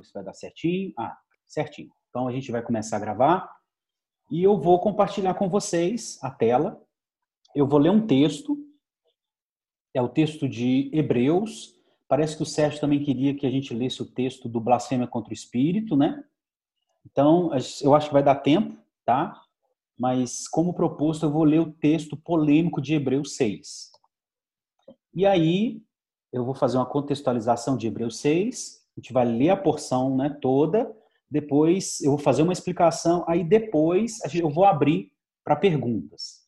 se vai dar certinho. Ah, certinho. Então a gente vai começar a gravar e eu vou compartilhar com vocês a tela. Eu vou ler um texto. É o texto de Hebreus. Parece que o Sérgio também queria que a gente lesse o texto do blasfêmia contra o espírito, né? Então, eu acho que vai dar tempo, tá? Mas como proposto, eu vou ler o texto polêmico de Hebreus 6. E aí, eu vou fazer uma contextualização de Hebreus 6, a gente vai ler a porção né, toda, depois eu vou fazer uma explicação, aí depois eu vou abrir para perguntas.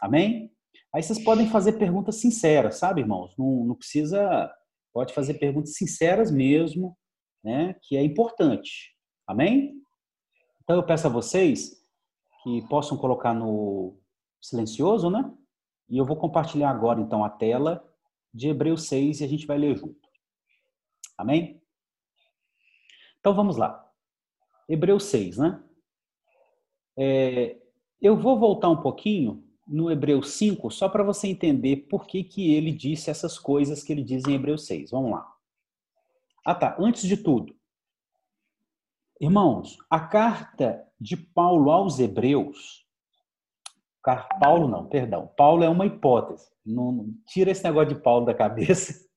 Amém? Aí vocês podem fazer perguntas sinceras, sabe, irmãos? Não, não precisa. Pode fazer perguntas sinceras mesmo, né? Que é importante. Amém? Então eu peço a vocês que possam colocar no silencioso, né? E eu vou compartilhar agora então a tela de Hebreus 6 e a gente vai ler junto. Amém? Então vamos lá. Hebreus 6, né? É, eu vou voltar um pouquinho no Hebreus 5, só para você entender por que, que ele disse essas coisas que ele diz em Hebreus 6. Vamos lá. Ah, tá. Antes de tudo, irmãos, a carta de Paulo aos Hebreus, Paulo não, perdão, Paulo é uma hipótese. Não, tira esse negócio de Paulo da cabeça,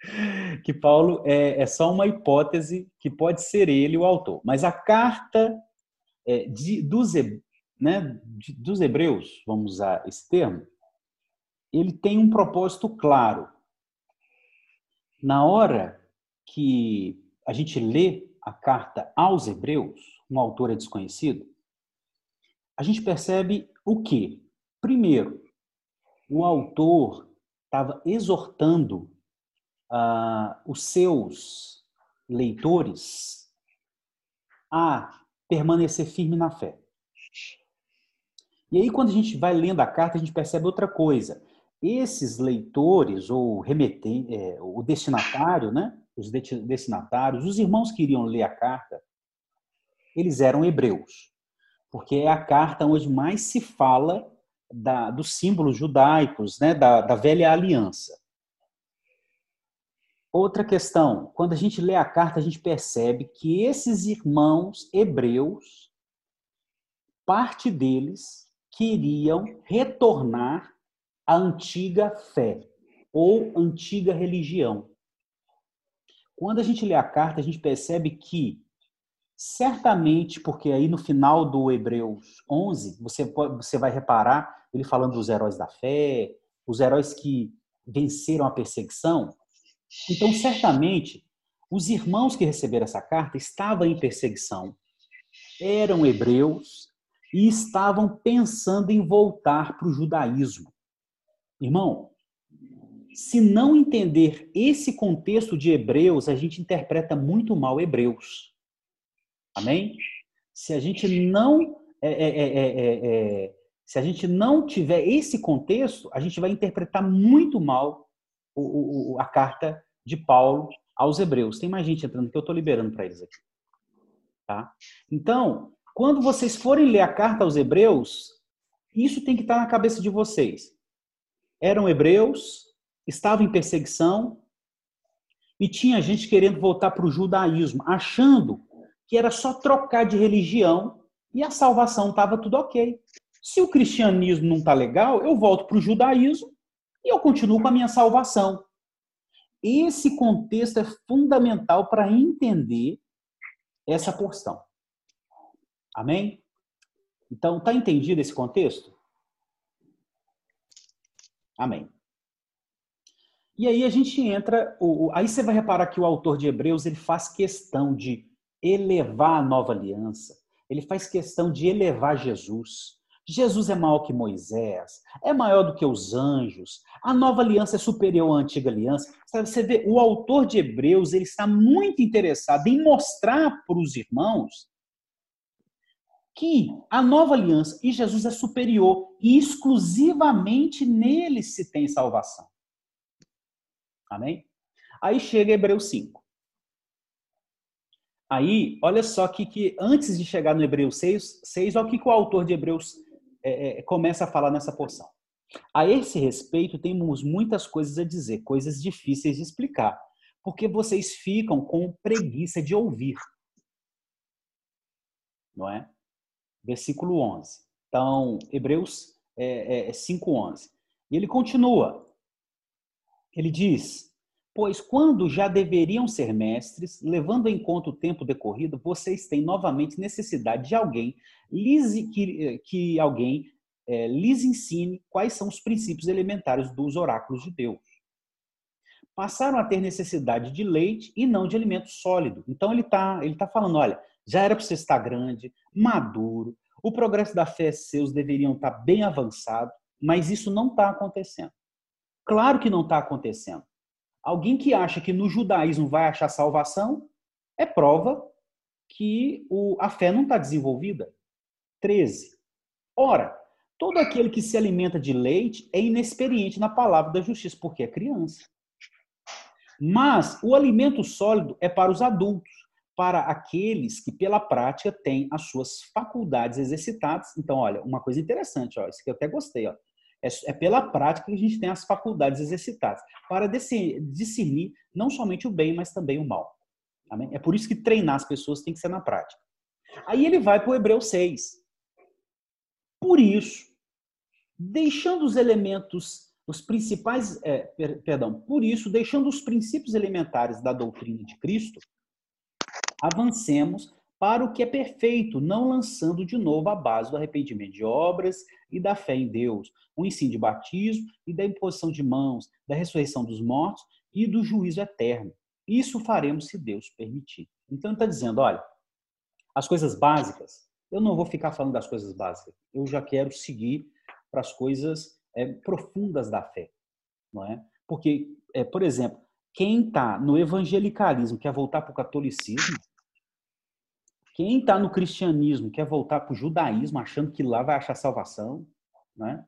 que Paulo é, é só uma hipótese que pode ser ele o autor. Mas a carta é, de, dos, né, de, dos Hebreus, vamos usar esse termo, ele tem um propósito claro. Na hora que a gente lê a carta aos Hebreus, um autor é desconhecido, a gente percebe o quê? Primeiro, o autor estava exortando uh, os seus leitores a permanecer firme na fé. E aí, quando a gente vai lendo a carta, a gente percebe outra coisa. Esses leitores, ou remetente, é, o destinatário, né? os destinatários, os irmãos que iriam ler a carta, eles eram hebreus. Porque é a carta onde mais se fala da, dos símbolos judaicos, né? da, da velha aliança. Outra questão, quando a gente lê a carta, a gente percebe que esses irmãos hebreus, parte deles queriam retornar à antiga fé ou antiga religião. Quando a gente lê a carta, a gente percebe que certamente, porque aí no final do Hebreus 11, você, pode, você vai reparar ele falando dos heróis da fé, os heróis que venceram a perseguição, então, certamente, os irmãos que receberam essa carta estavam em perseguição, eram hebreus e estavam pensando em voltar para o judaísmo. Irmão, se não entender esse contexto de Hebreus, a gente interpreta muito mal Hebreus. Amém? Se a gente não é, é, é, se a gente não tiver esse contexto, a gente vai interpretar muito mal o, o, a carta de Paulo aos Hebreus. Tem mais gente entrando que eu estou liberando para eles aqui. Tá? Então, quando vocês forem ler a carta aos Hebreus, isso tem que estar tá na cabeça de vocês. Eram hebreus, estavam em perseguição e tinha gente querendo voltar para o judaísmo, achando que era só trocar de religião e a salvação estava tudo ok. Se o cristianismo não está legal, eu volto para o judaísmo e eu continuo com a minha salvação. Esse contexto é fundamental para entender essa porção. Amém? Então, está entendido esse contexto? Amém. E aí a gente entra, aí você vai reparar que o autor de Hebreus ele faz questão de elevar a nova aliança, ele faz questão de elevar Jesus. Jesus é maior que Moisés, é maior do que os anjos, a nova aliança é superior à antiga aliança. Você vê, o autor de Hebreus ele está muito interessado em mostrar para os irmãos que a nova aliança e Jesus é superior e exclusivamente nele se tem salvação. Amém? Aí chega Hebreus 5. Aí, olha só que, que antes de chegar no Hebreus 6, 6 olha o que, que o autor de Hebreus é, é, começa a falar nessa porção. A esse respeito, temos muitas coisas a dizer, coisas difíceis de explicar, Porque vocês ficam com preguiça de ouvir. Não é? Versículo 11. Então, Hebreus é, é, 5,11. É e ele continua. Ele diz: Pois quando já deveriam ser mestres, levando em conta o tempo decorrido, vocês têm novamente necessidade de alguém que, que alguém é, lhes ensine quais são os princípios elementares dos oráculos de Deus. Passaram a ter necessidade de leite e não de alimento sólido. Então ele está ele tá falando: olha, já era para você estar grande, maduro, o progresso da fé seus deveriam estar bem avançado, mas isso não está acontecendo. Claro que não está acontecendo. Alguém que acha que no judaísmo vai achar salvação é prova que o, a fé não está desenvolvida. 13. Ora, todo aquele que se alimenta de leite é inexperiente na palavra da justiça, porque é criança. Mas o alimento sólido é para os adultos, para aqueles que pela prática têm as suas faculdades exercitadas. Então, olha, uma coisa interessante, ó, isso que eu até gostei, ó. É, é pela prática que a gente tem as faculdades exercitadas, para discernir não somente o bem, mas também o mal. Amém? É por isso que treinar as pessoas tem que ser na prática. Aí ele vai para o Hebreu 6. Por isso, deixando os elementos, os principais, é, per, perdão, por isso, deixando os princípios elementares da doutrina de Cristo, avancemos para o que é perfeito, não lançando de novo a base do arrependimento de obras e da fé em Deus, o ensino de batismo e da imposição de mãos, da ressurreição dos mortos e do juízo eterno. Isso faremos se Deus permitir. Então está dizendo, olha, as coisas básicas, eu não vou ficar falando das coisas básicas. Eu já quero seguir para as coisas é, profundas da fé, não é? Porque, é, por exemplo, quem está no evangelicalismo quer voltar para o catolicismo, quem está no cristianismo quer voltar para o judaísmo, achando que lá vai achar salvação, né?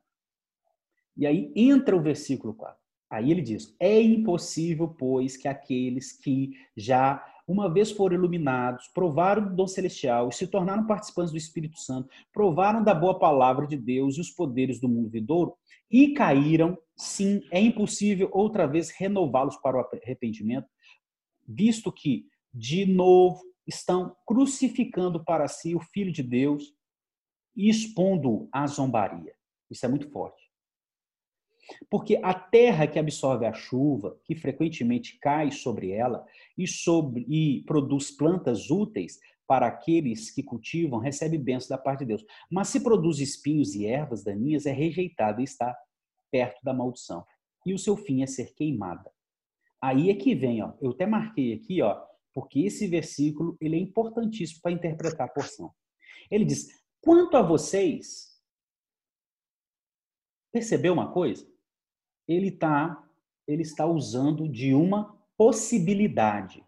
E aí entra o versículo 4. Aí ele diz: É impossível, pois, que aqueles que já uma vez foram iluminados, provaram do dom celestial e se tornaram participantes do Espírito Santo, provaram da boa palavra de Deus e os poderes do mundo vidouro e caíram, sim, é impossível outra vez renová-los para o arrependimento, visto que, de novo, estão crucificando para si o Filho de Deus e expondo à zombaria. Isso é muito forte. Porque a terra que absorve a chuva, que frequentemente cai sobre ela e, sobre, e produz plantas úteis para aqueles que cultivam, recebe bênçãos da parte de Deus. Mas se produz espinhos e ervas daninhas, é rejeitada e está perto da maldição. E o seu fim é ser queimada. Aí é que vem, ó, eu até marquei aqui, ó, porque esse versículo ele é importantíssimo para interpretar a porção. Ele diz: quanto a vocês, percebeu uma coisa? Ele tá, ele está usando de uma possibilidade.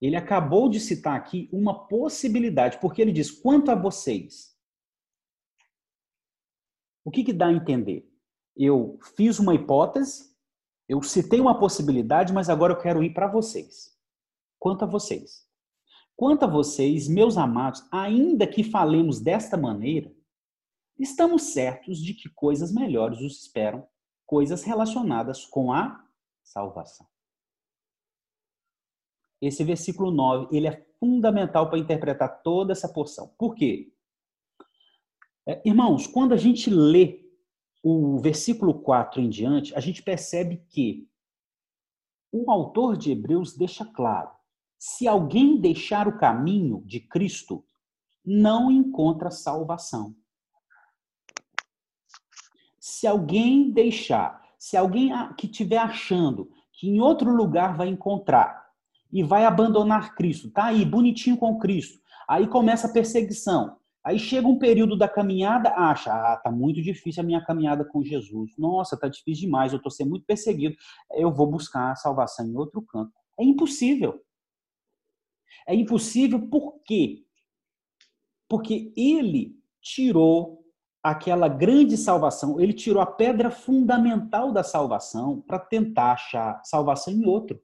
Ele acabou de citar aqui uma possibilidade, porque ele diz: quanto a vocês. O que, que dá a entender? Eu fiz uma hipótese, eu citei uma possibilidade, mas agora eu quero ir para vocês quanto a vocês. Quanto a vocês, meus amados, ainda que falemos desta maneira, estamos certos de que coisas melhores os esperam, coisas relacionadas com a salvação. Esse versículo 9, ele é fundamental para interpretar toda essa porção. Por quê? É, irmãos, quando a gente lê o versículo 4 em diante, a gente percebe que o autor de Hebreus deixa claro se alguém deixar o caminho de Cristo, não encontra salvação. Se alguém deixar, se alguém que estiver achando que em outro lugar vai encontrar e vai abandonar Cristo, tá aí bonitinho com Cristo, aí começa a perseguição. Aí chega um período da caminhada, acha, ah, tá muito difícil a minha caminhada com Jesus. Nossa, tá difícil demais, eu tô sendo muito perseguido. Eu vou buscar a salvação em outro canto. É impossível. É impossível por quê? Porque ele tirou aquela grande salvação, ele tirou a pedra fundamental da salvação para tentar achar salvação em outro.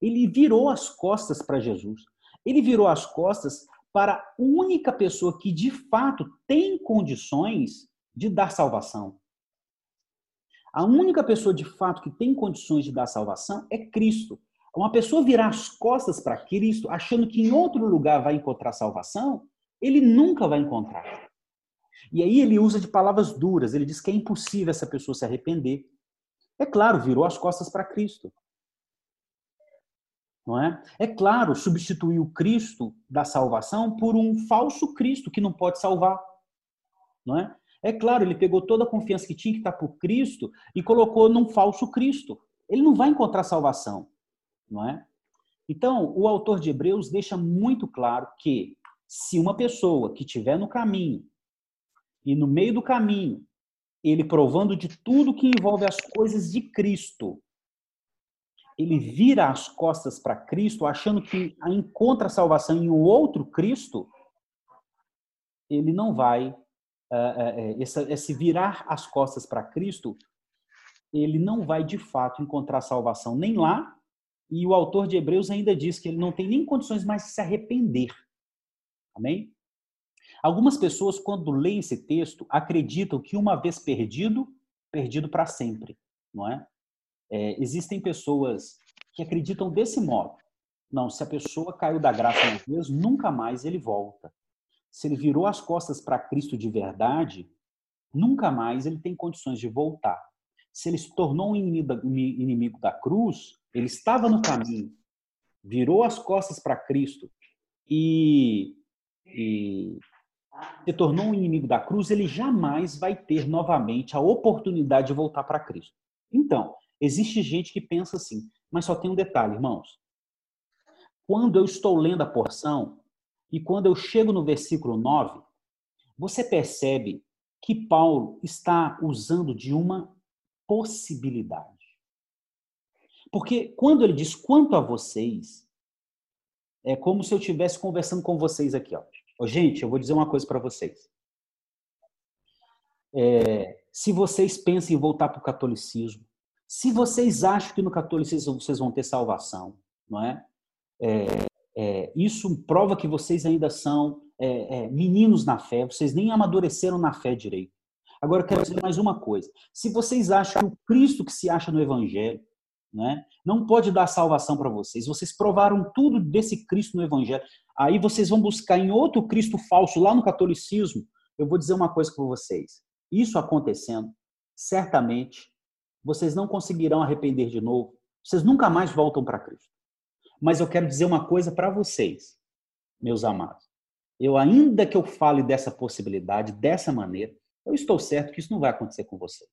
Ele virou as costas para Jesus. Ele virou as costas para a única pessoa que de fato tem condições de dar salvação. A única pessoa de fato que tem condições de dar salvação é Cristo. Uma pessoa virar as costas para Cristo, achando que em outro lugar vai encontrar salvação, ele nunca vai encontrar. E aí ele usa de palavras duras, ele diz que é impossível essa pessoa se arrepender. É claro, virou as costas para Cristo. Não é? é claro, substituiu o Cristo da salvação por um falso Cristo que não pode salvar. Não é? É claro, ele pegou toda a confiança que tinha que estar por Cristo e colocou num falso Cristo. Ele não vai encontrar salvação, não é? Então, o autor de Hebreus deixa muito claro que se uma pessoa que estiver no caminho e no meio do caminho, ele provando de tudo que envolve as coisas de Cristo, ele vira as costas para Cristo, achando que encontra salvação em um outro Cristo, ele não vai uh, esse, esse virar as costas para Cristo, ele não vai de fato encontrar salvação nem lá, e o autor de Hebreus ainda diz que ele não tem nem condições mais de se arrepender. Amém? Algumas pessoas, quando leem esse texto, acreditam que uma vez perdido, perdido para sempre, não é? é? Existem pessoas que acreditam desse modo. Não, se a pessoa caiu da graça uma vez, nunca mais ele volta se ele virou as costas para Cristo de verdade, nunca mais ele tem condições de voltar. Se ele se tornou um inimigo da cruz, ele estava no caminho, virou as costas para Cristo e, e se tornou um inimigo da cruz, ele jamais vai ter novamente a oportunidade de voltar para Cristo. Então, existe gente que pensa assim, mas só tem um detalhe, irmãos. Quando eu estou lendo a porção, e quando eu chego no versículo 9, você percebe que Paulo está usando de uma possibilidade. Porque quando ele diz quanto a vocês, é como se eu estivesse conversando com vocês aqui. Ó. Gente, eu vou dizer uma coisa para vocês. É, se vocês pensam em voltar para o catolicismo, se vocês acham que no catolicismo vocês vão ter salvação, não é? é é, isso prova que vocês ainda são é, é, meninos na fé, vocês nem amadureceram na fé direito. Agora, eu quero dizer mais uma coisa. Se vocês acham que o Cristo que se acha no Evangelho né, não pode dar salvação para vocês, vocês provaram tudo desse Cristo no Evangelho, aí vocês vão buscar em outro Cristo falso lá no catolicismo, eu vou dizer uma coisa para vocês. Isso acontecendo, certamente, vocês não conseguirão arrepender de novo, vocês nunca mais voltam para Cristo. Mas eu quero dizer uma coisa para vocês, meus amados. Eu ainda que eu fale dessa possibilidade, dessa maneira, eu estou certo que isso não vai acontecer com vocês.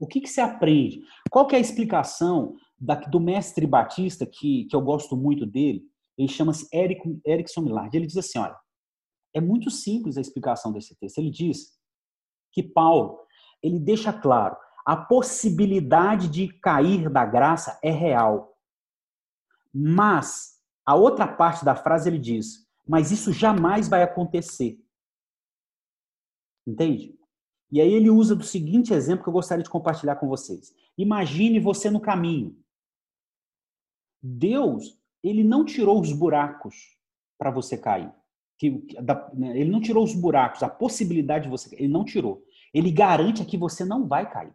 O que, que se aprende? Qual que é a explicação da, do mestre batista, que, que eu gosto muito dele? Ele chama-se Eric, Erickson Millard. Ele diz assim, olha, é muito simples a explicação desse texto. Ele diz que Paulo, ele deixa claro, a possibilidade de cair da graça é real. Mas, a outra parte da frase ele diz: Mas isso jamais vai acontecer. Entende? E aí ele usa do seguinte exemplo que eu gostaria de compartilhar com vocês. Imagine você no caminho. Deus, ele não tirou os buracos para você cair. Né, ele não tirou os buracos, a possibilidade de você, ele não tirou. Ele garante que você não vai cair.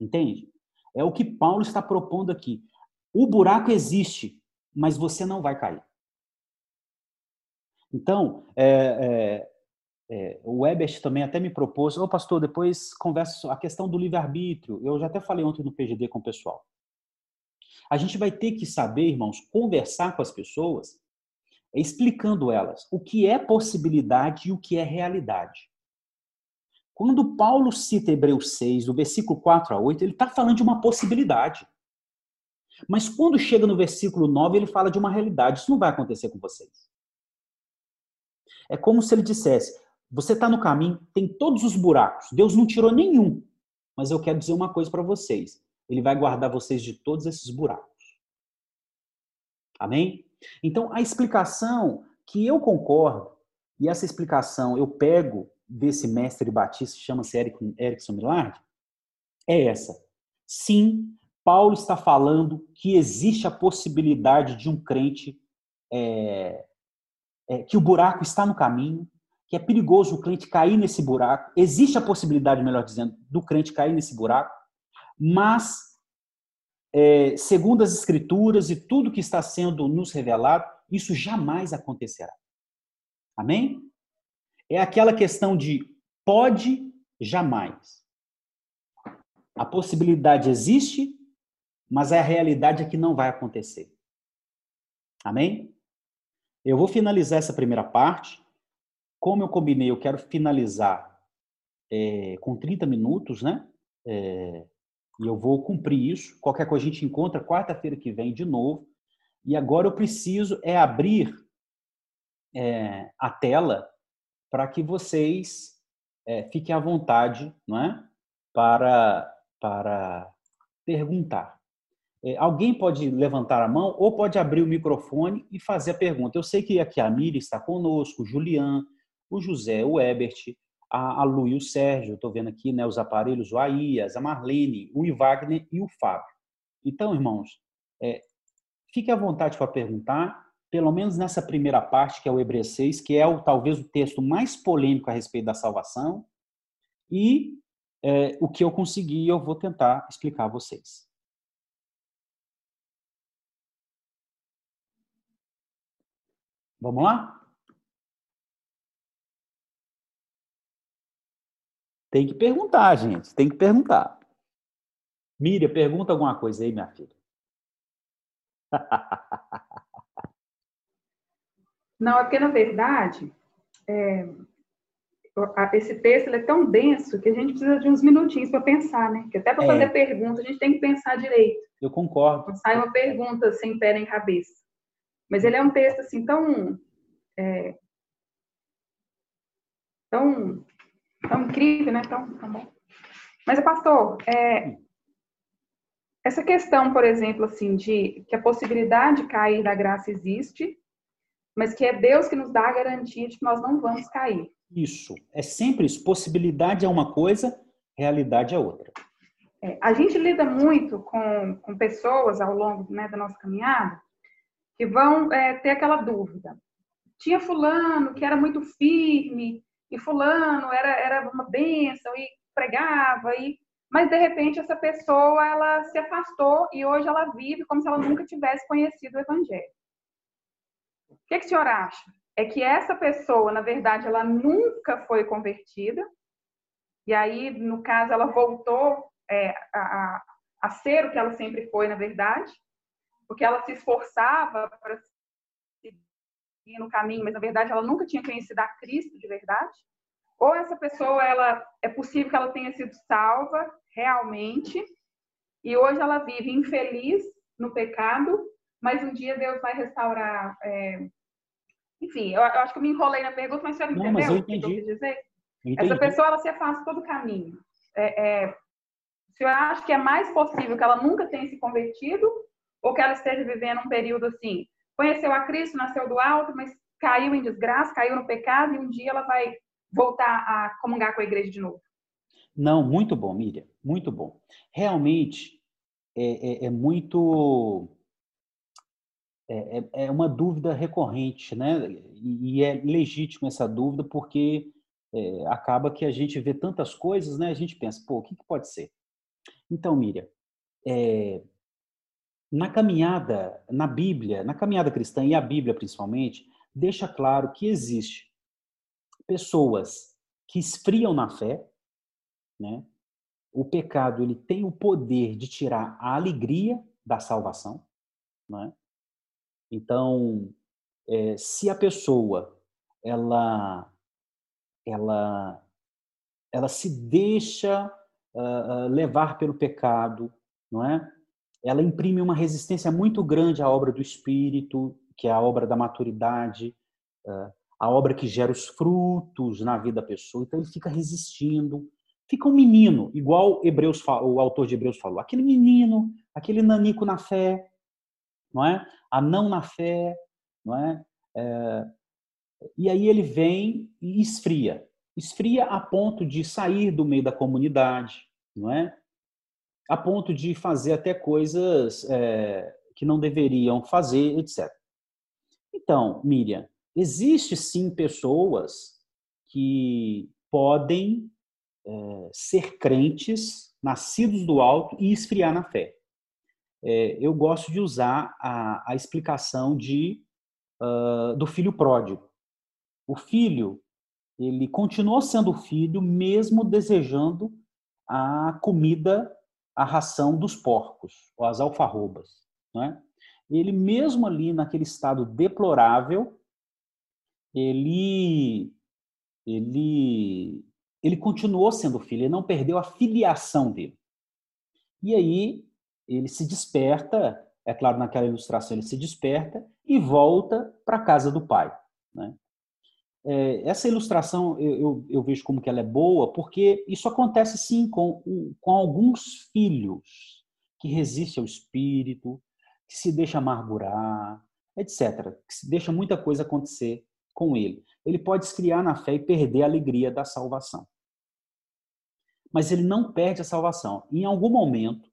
Entende? É o que Paulo está propondo aqui. O buraco existe, mas você não vai cair. Então, é, é, é, o Webert também até me propôs, ô pastor, depois conversa a questão do livre-arbítrio. Eu já até falei ontem no PGD com o pessoal. A gente vai ter que saber, irmãos, conversar com as pessoas, explicando elas o que é possibilidade e o que é realidade. Quando Paulo cita Hebreus 6, do versículo 4 a 8, ele está falando de uma possibilidade. Mas quando chega no versículo 9, ele fala de uma realidade. Isso não vai acontecer com vocês. É como se ele dissesse: você está no caminho, tem todos os buracos. Deus não tirou nenhum. Mas eu quero dizer uma coisa para vocês: Ele vai guardar vocês de todos esses buracos. Amém? Então, a explicação que eu concordo, e essa explicação eu pego desse mestre batista, chama-se Erickson Millard, é essa. Sim, Paulo está falando que existe a possibilidade de um crente é, é, que o buraco está no caminho, que é perigoso o crente cair nesse buraco. Existe a possibilidade, melhor dizendo, do crente cair nesse buraco, mas, é, segundo as Escrituras e tudo que está sendo nos revelado, isso jamais acontecerá. Amém? É aquela questão de pode, jamais. A possibilidade existe, mas a realidade é que não vai acontecer. Amém? Eu vou finalizar essa primeira parte. Como eu combinei, eu quero finalizar é, com 30 minutos, né? É, e eu vou cumprir isso. Qualquer coisa a gente encontra quarta-feira que vem de novo. E agora eu preciso é abrir é, a tela para que vocês é, fiquem à vontade, não é? Para, para perguntar. É, alguém pode levantar a mão ou pode abrir o microfone e fazer a pergunta. Eu sei que aqui a Miri está conosco, o Julian, o José, o Ebert, a, a Lu e o Sérgio. Estou vendo aqui né, os aparelhos, o Aías, a Marlene, o Ivagner e o Fábio. Então, irmãos, é, fique à vontade para perguntar, pelo menos nessa primeira parte, que é o Hebreus 6, que é o, talvez o texto mais polêmico a respeito da salvação. E é, o que eu consegui, eu vou tentar explicar a vocês. Vamos lá? Tem que perguntar, gente. Tem que perguntar. Miriam, pergunta alguma coisa aí, minha filha. Não, é porque, na verdade, é, esse texto é tão denso que a gente precisa de uns minutinhos para pensar, né? Que até para é. fazer pergunta a gente tem que pensar direito. Eu concordo. Não sai uma pergunta sem pé nem cabeça. Mas ele é um texto assim tão é, tão tão incrível, né? Tão, tão bom. Mas pastor, é, essa questão, por exemplo, assim, de que a possibilidade de cair da graça existe, mas que é Deus que nos dá a garantia de que nós não vamos cair. Isso. É sempre isso. Possibilidade é uma coisa, realidade é outra. É, a gente lida muito com, com pessoas ao longo né, da nossa caminhada que vão é, ter aquela dúvida. Tinha fulano que era muito firme, e fulano era, era uma bênção, e pregava, e... mas de repente essa pessoa ela se afastou e hoje ela vive como se ela nunca tivesse conhecido o evangelho. O que, que o senhor acha? É que essa pessoa, na verdade, ela nunca foi convertida, e aí, no caso, ela voltou é, a, a ser o que ela sempre foi, na verdade, porque ela se esforçava para no caminho, mas na verdade ela nunca tinha conhecido a Cristo de verdade? Ou essa pessoa, ela é possível que ela tenha sido salva realmente e hoje ela vive infeliz no pecado, mas um dia Deus vai restaurar. É... Enfim, eu, eu, acho que eu me enrolei na pergunta, mas você entendeu Não, mas eu entendi. o que eu quis dizer? Entendi. Essa pessoa ela se afasta do caminho. É, é, o senhor acha que é mais possível que ela nunca tenha se convertido ou que ela esteja vivendo um período assim, conheceu a Cristo, nasceu do alto, mas caiu em desgraça, caiu no pecado e um dia ela vai voltar a comungar com a igreja de novo. Não, muito bom, Miriam, muito bom. Realmente é, é, é muito é, é, é uma dúvida recorrente, né? E é legítima essa dúvida porque é, acaba que a gente vê tantas coisas, né? A gente pensa, pô, o que, que pode ser? Então, Miriam, é, na caminhada, na Bíblia, na caminhada cristã e a Bíblia principalmente, deixa claro que existe pessoas que esfriam na fé, né? O pecado ele tem o poder de tirar a alegria da salvação, né? Então, é, se a pessoa ela ela ela se deixa uh, levar pelo pecado, não é? Ela imprime uma resistência muito grande à obra do Espírito, que é a obra da maturidade, a obra que gera os frutos na vida da pessoa. Então ele fica resistindo, fica um menino, igual Hebreus, o autor de Hebreus falou, aquele menino, aquele nanico na fé, não é? A não na fé, não é? é e aí ele vem e esfria, esfria a ponto de sair do meio da comunidade, não é? A ponto de fazer até coisas é, que não deveriam fazer, etc. Então, Miriam, existe sim pessoas que podem é, ser crentes, nascidos do alto e esfriar na fé. É, eu gosto de usar a, a explicação de, uh, do filho pródigo. O filho, ele continuou sendo filho mesmo desejando a comida, a ração dos porcos, ou as alfarrobas. Né? Ele mesmo ali naquele estado deplorável, ele ele ele continuou sendo filho, ele não perdeu a filiação dele. E aí ele se desperta, é claro, naquela ilustração ele se desperta e volta para a casa do pai. Né? É, essa ilustração eu, eu, eu, vejo como que ela é boa, porque isso acontece sim com, com alguns filhos que resistem ao espírito, que se deixa amargurar, etc. Que se deixa muita coisa acontecer com ele. Ele pode esfriar na fé e perder a alegria da salvação. Mas ele não perde a salvação. Em algum momento,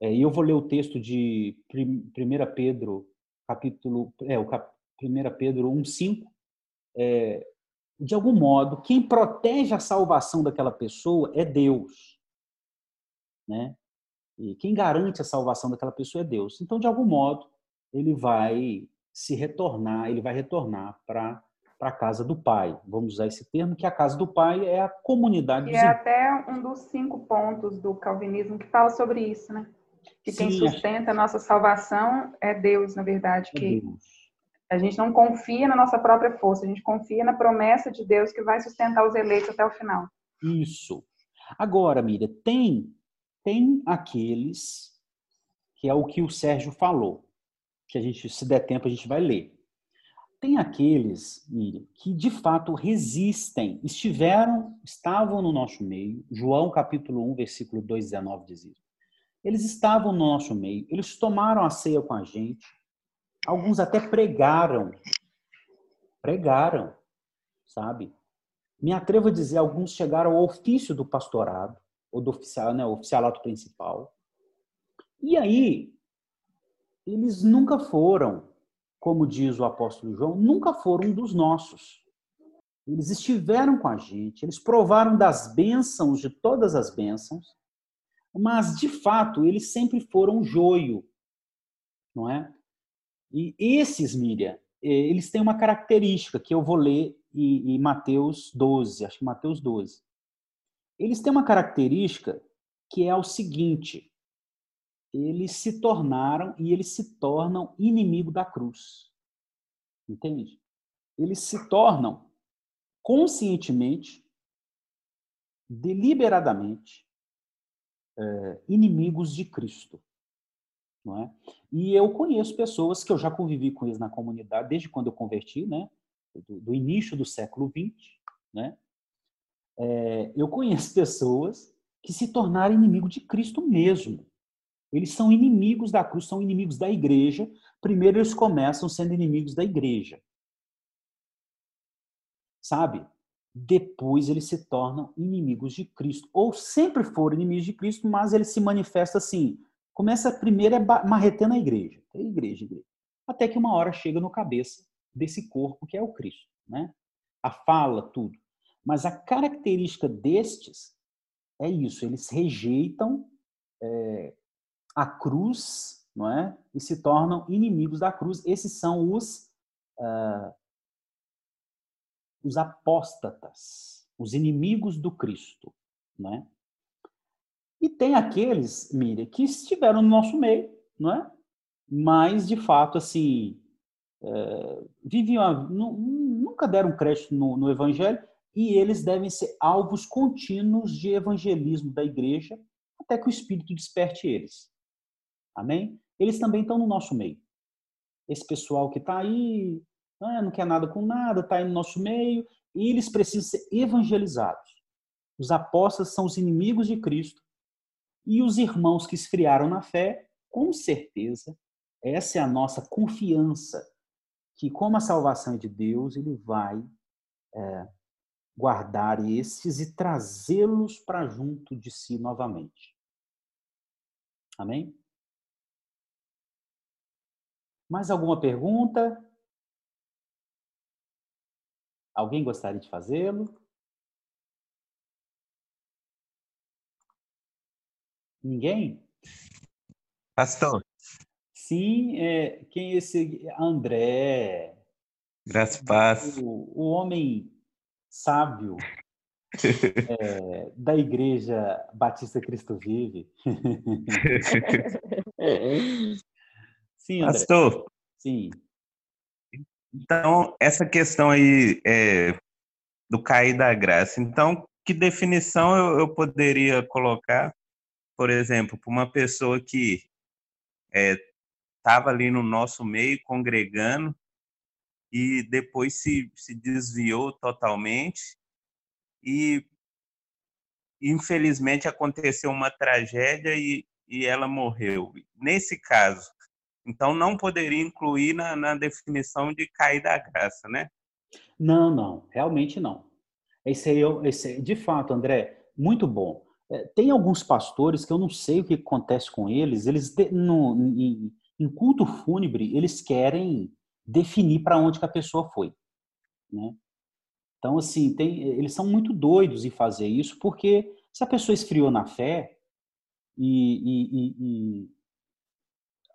é, e eu vou ler o texto de 1 Pedro, capítulo, é, o cap, 1 Pedro 1,5. É, de algum modo, quem protege a salvação daquela pessoa é Deus. Né? E quem garante a salvação daquela pessoa é Deus. Então, de algum modo, ele vai se retornar, ele vai retornar para para a casa do pai. Vamos usar esse termo, que a casa do pai é a comunidade. E é até um dos cinco pontos do calvinismo que fala sobre isso, né? Que Sim, quem sustenta a nossa salvação é Deus, na verdade, é que Deus. A gente não confia na nossa própria força, a gente confia na promessa de Deus que vai sustentar os eleitos até o final. Isso. Agora, Miriam, tem tem aqueles que é o que o Sérgio falou que a gente, se der tempo, a gente vai ler. Tem aqueles, Miriam, que de fato resistem, estiveram, estavam no nosso meio. João capítulo 1, versículo 2, 19 diz isso. Eles estavam no nosso meio, eles tomaram a ceia com a gente. Alguns até pregaram. Pregaram, sabe? Me atrevo a dizer, alguns chegaram ao ofício do pastorado, ou do oficial, né, oficialato principal. E aí, eles nunca foram, como diz o apóstolo João, nunca foram dos nossos. Eles estiveram com a gente, eles provaram das bênçãos, de todas as bênçãos, mas de fato eles sempre foram joio, não é? E esses, Miriam, eh, eles têm uma característica que eu vou ler em, Mateus 12, acho que Mateus 12. Eles têm uma característica que é o seguinte: eles se tornaram e eles se tornam inimigo da cruz. Entende? Eles se tornam conscientemente, deliberadamente, é, inimigos de Cristo. Não é? E eu conheço pessoas que eu já convivi com eles na comunidade desde quando eu converti, né? do, do início do século XX. Né? É, eu conheço pessoas que se tornaram inimigo de Cristo mesmo. Eles são inimigos da cruz, são inimigos da igreja. Primeiro, eles começam sendo inimigos da igreja. Sabe? Depois, eles se tornam inimigos de Cristo. Ou sempre foram inimigos de Cristo, mas eles se manifestam assim. Começa primeiro é marretando a igreja. Igreja, igreja. Até que uma hora chega no cabeça desse corpo que é o Cristo. Né? A fala, tudo. Mas a característica destes é isso, eles rejeitam é, a cruz, não é? E se tornam inimigos da cruz. Esses são os uh, os apóstatas, os inimigos do Cristo, não é? E tem aqueles, Miriam, que estiveram no nosso meio, não é? Mas de fato, assim, uh, viviam, nunca deram crédito no, no Evangelho e eles devem ser alvos contínuos de evangelismo da igreja até que o Espírito desperte eles. Amém? Eles também estão no nosso meio. Esse pessoal que está aí, né, não quer nada com nada, está aí no nosso meio, e eles precisam ser evangelizados. Os apóstolos são os inimigos de Cristo, e os irmãos que esfriaram na fé, com certeza, essa é a nossa confiança, que como a salvação é de Deus, ele vai é, guardar esses e trazê-los para junto de si novamente. Amém? Mais alguma pergunta? Alguém gostaria de fazê-lo? Ninguém? Pastor. Sim, é, quem é esse? André. Graças paz. O, o homem sábio é, da Igreja Batista Cristo Vive. Sim, André. Pastor. Sim. Então, essa questão aí é, do cair da graça. Então, que definição eu, eu poderia colocar, por exemplo, para uma pessoa que estava é, ali no nosso meio, congregando, e depois se, se desviou totalmente, e infelizmente aconteceu uma tragédia e, e ela morreu. Nesse caso, então não poderia incluir na, na definição de cair da graça, né? Não, não, realmente não. Esse aí, esse, de fato, André, muito bom. É, tem alguns pastores que eu não sei o que acontece com eles, eles no, em, em culto fúnebre, eles querem definir para onde que a pessoa foi, né? Então, assim, tem, eles são muito doidos em fazer isso, porque se a pessoa esfriou na fé e, e, e, e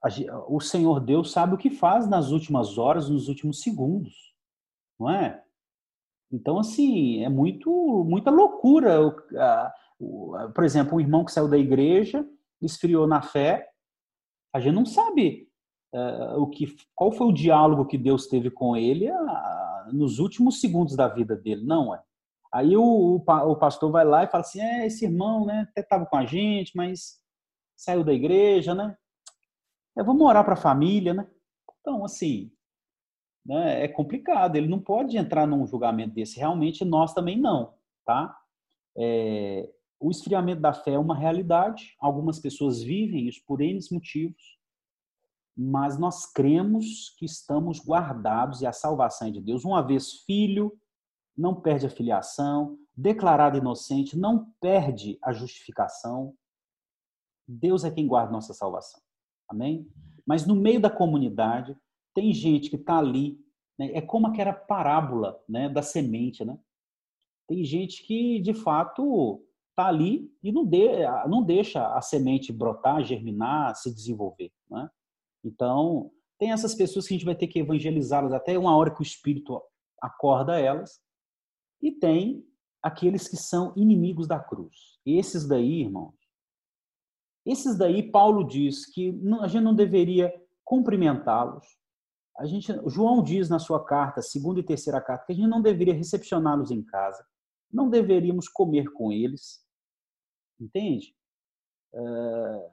a, o Senhor Deus sabe o que faz nas últimas horas, nos últimos segundos, não é? Então, assim, é muito, muita loucura. Por exemplo, um irmão que saiu da igreja, esfriou na fé, a gente não sabe uh, o que, qual foi o diálogo que Deus teve com ele uh, nos últimos segundos da vida dele, não é? Aí o, o, o, pastor vai lá e fala assim, é, esse irmão, né, até estava com a gente, mas saiu da igreja, né? É, vamos orar para a família, né? Então, assim, né, é complicado. Ele não pode entrar num julgamento desse. Realmente, nós também não, tá? É, o esfriamento da fé é uma realidade. Algumas pessoas vivem isso por N motivos. Mas nós cremos que estamos guardados e a salvação é de Deus. Uma vez filho, não perde a filiação. Declarado inocente, não perde a justificação. Deus é quem guarda nossa salvação. Amém? Mas no meio da comunidade, tem gente que está ali, né? é como aquela parábola né, da semente, né? Tem gente que, de fato, está ali e não, de, não deixa a semente brotar, germinar, se desenvolver, né? Então, tem essas pessoas que a gente vai ter que evangelizá-las até uma hora que o Espírito acorda elas, e tem aqueles que são inimigos da cruz. Esses daí, irmãos, esses daí, Paulo diz que a gente não deveria cumprimentá-los, a gente, João diz na sua carta, segunda e terceira carta, que a gente não deveria recepcioná-los em casa, não deveríamos comer com eles, entende? Uh,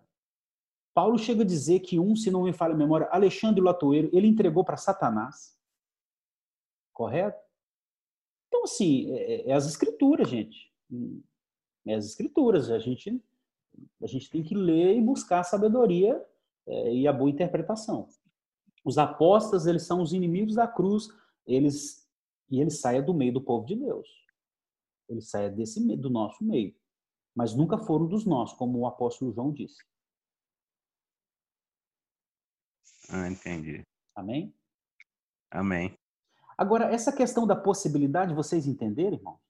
Paulo chega a dizer que um, se não me falha a memória, Alexandre Latoeiro, ele entregou para Satanás, correto? Então, assim, é, é, é as escrituras, gente. É as escrituras. A gente, a gente tem que ler e buscar a sabedoria é, e a boa interpretação. Os apóstolos, eles são os inimigos da cruz, eles e eles saem do meio do povo de Deus. Eles saem desse do nosso meio, mas nunca foram dos nossos, como o apóstolo João disse. Ah, entendi. Amém? Amém. Agora, essa questão da possibilidade, vocês entenderam, irmão?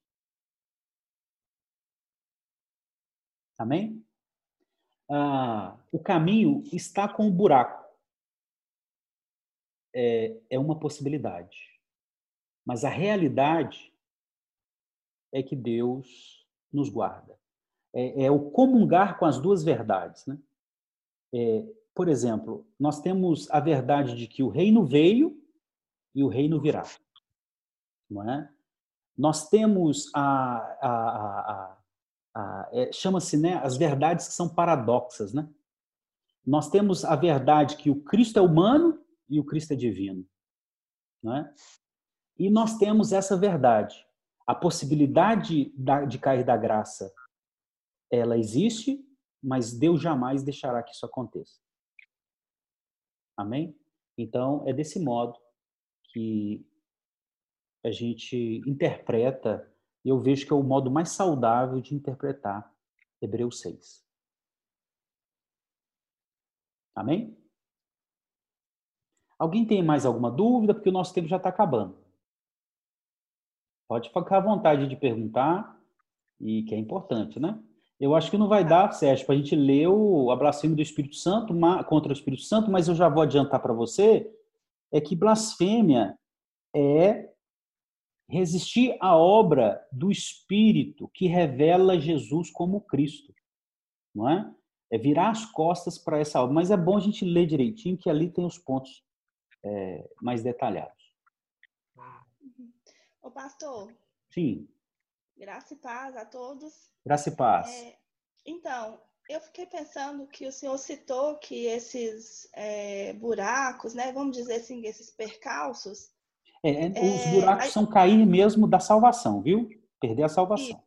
Amém? Ah, o caminho está com o buraco é, é uma possibilidade. Mas a realidade é que Deus nos guarda. É, é o comungar com as duas verdades. Né? É, por exemplo, nós temos a verdade de que o reino veio e o reino virá. Não é? Nós temos a, a, a, a é, chama-se né, as verdades que são paradoxas, né? Nós temos a verdade que o Cristo é humano e o Cristo é divino. Não é? E nós temos essa verdade. A possibilidade de cair da graça, ela existe, mas Deus jamais deixará que isso aconteça. Amém? Então, é desse modo que a gente interpreta, e eu vejo que é o modo mais saudável de interpretar Hebreus 6. Amém? Alguém tem mais alguma dúvida? Porque o nosso tempo já está acabando. Pode ficar à vontade de perguntar, e que é importante, né? Eu acho que não vai dar, Sérgio, para a gente ler o, a blasfêmia do Espírito Santo contra o Espírito Santo, mas eu já vou adiantar para você, é que blasfêmia é resistir à obra do Espírito que revela Jesus como Cristo, não é? É virar as costas para essa obra. Mas é bom a gente ler direitinho, que ali tem os pontos é, mais detalhados. Ô, pastor. Sim. Graça e paz a todos. Graça e paz. É, então, eu fiquei pensando que o senhor citou que esses é, buracos, né, vamos dizer assim, esses percalços. É, os é, buracos são cair mesmo da salvação, viu? Perder a salvação.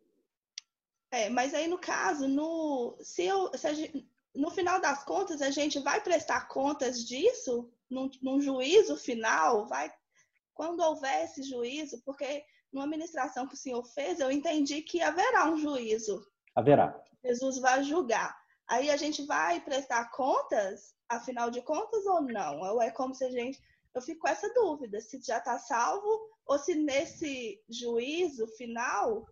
É, mas aí no caso, no, se eu, se no final das contas, a gente vai prestar contas disso num, num juízo final, vai quando houver esse juízo, porque numa administração que o senhor fez, eu entendi que haverá um juízo. Haverá. Jesus vai julgar. Aí a gente vai prestar contas, afinal de contas, ou não? Ou é como se a gente. Eu fico com essa dúvida, se já está salvo, ou se nesse juízo final,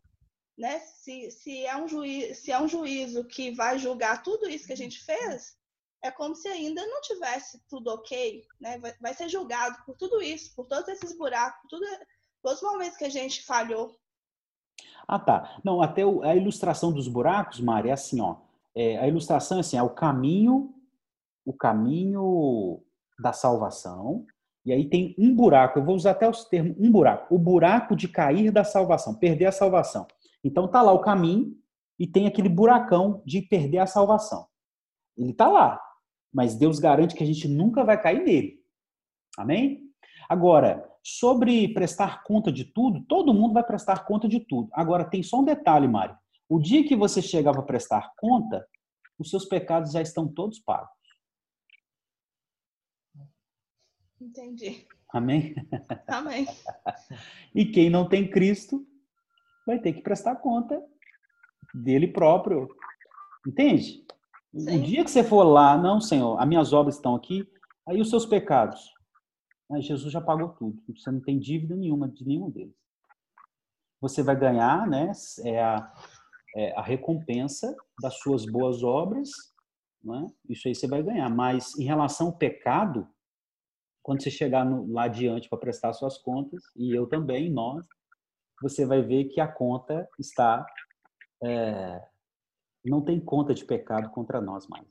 né, se, se, é um juízo, se é um juízo que vai julgar tudo isso que a gente fez, é como se ainda não tivesse tudo ok, né? Vai, vai ser julgado por tudo isso, por todos esses buracos, por tudo, todos os momentos que a gente falhou. Ah, tá. Não, até a ilustração dos buracos, Mari, é assim, ó. É, a ilustração é assim, é o caminho, o caminho da salvação, e aí tem um buraco, eu vou usar até os termos, um buraco, o buraco de cair da salvação, perder a salvação. Então tá lá o caminho e tem aquele buracão de perder a salvação. Ele tá lá, mas Deus garante que a gente nunca vai cair nele. Amém? Agora, sobre prestar conta de tudo, todo mundo vai prestar conta de tudo. Agora, tem só um detalhe, Mari. O dia que você chegar para prestar conta, os seus pecados já estão todos pagos. Entendi. Amém? Amém. e quem não tem Cristo vai ter que prestar conta dele próprio. Entende? Sim. O dia que você for lá, não, Senhor, as minhas obras estão aqui, aí os seus pecados. Aí Jesus já pagou tudo. Você não tem dívida nenhuma de nenhum deles. Você vai ganhar, né? É a, é a recompensa das suas boas obras, né? Isso aí você vai ganhar. Mas em relação ao pecado, quando você chegar no, lá adiante para prestar suas contas, e eu também, nós, você vai ver que a conta está é, não tem conta de pecado contra nós mais.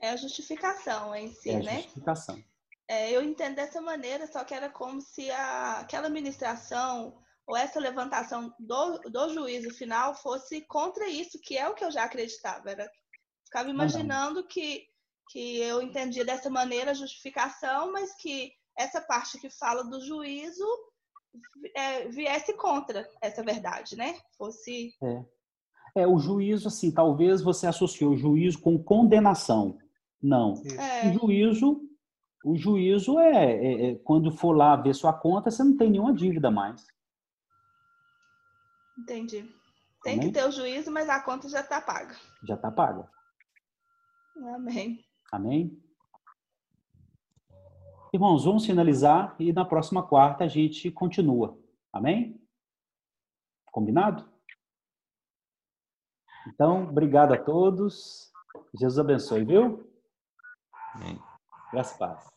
É a justificação em si, é a né? Justificação. É, eu entendo dessa maneira, só que era como se a, aquela administração ou essa levantação do, do juízo final fosse contra isso, que é o que eu já acreditava. Era, ficava imaginando que, que eu entendia dessa maneira a justificação, mas que essa parte que fala do juízo é, viesse contra essa verdade, né? Fosse. É. É, o juízo, assim, talvez você associou o juízo com condenação. Não. É. O juízo, o juízo é, é, é, quando for lá ver sua conta, você não tem nenhuma dívida mais. Entendi. Tem Amém? que ter o juízo, mas a conta já está paga. Já está paga. Amém. Amém. Irmãos, vamos finalizar e na próxima quarta a gente continua. Amém? Combinado? Então, obrigado a todos. Jesus abençoe, viu? Amém. Graças a paz.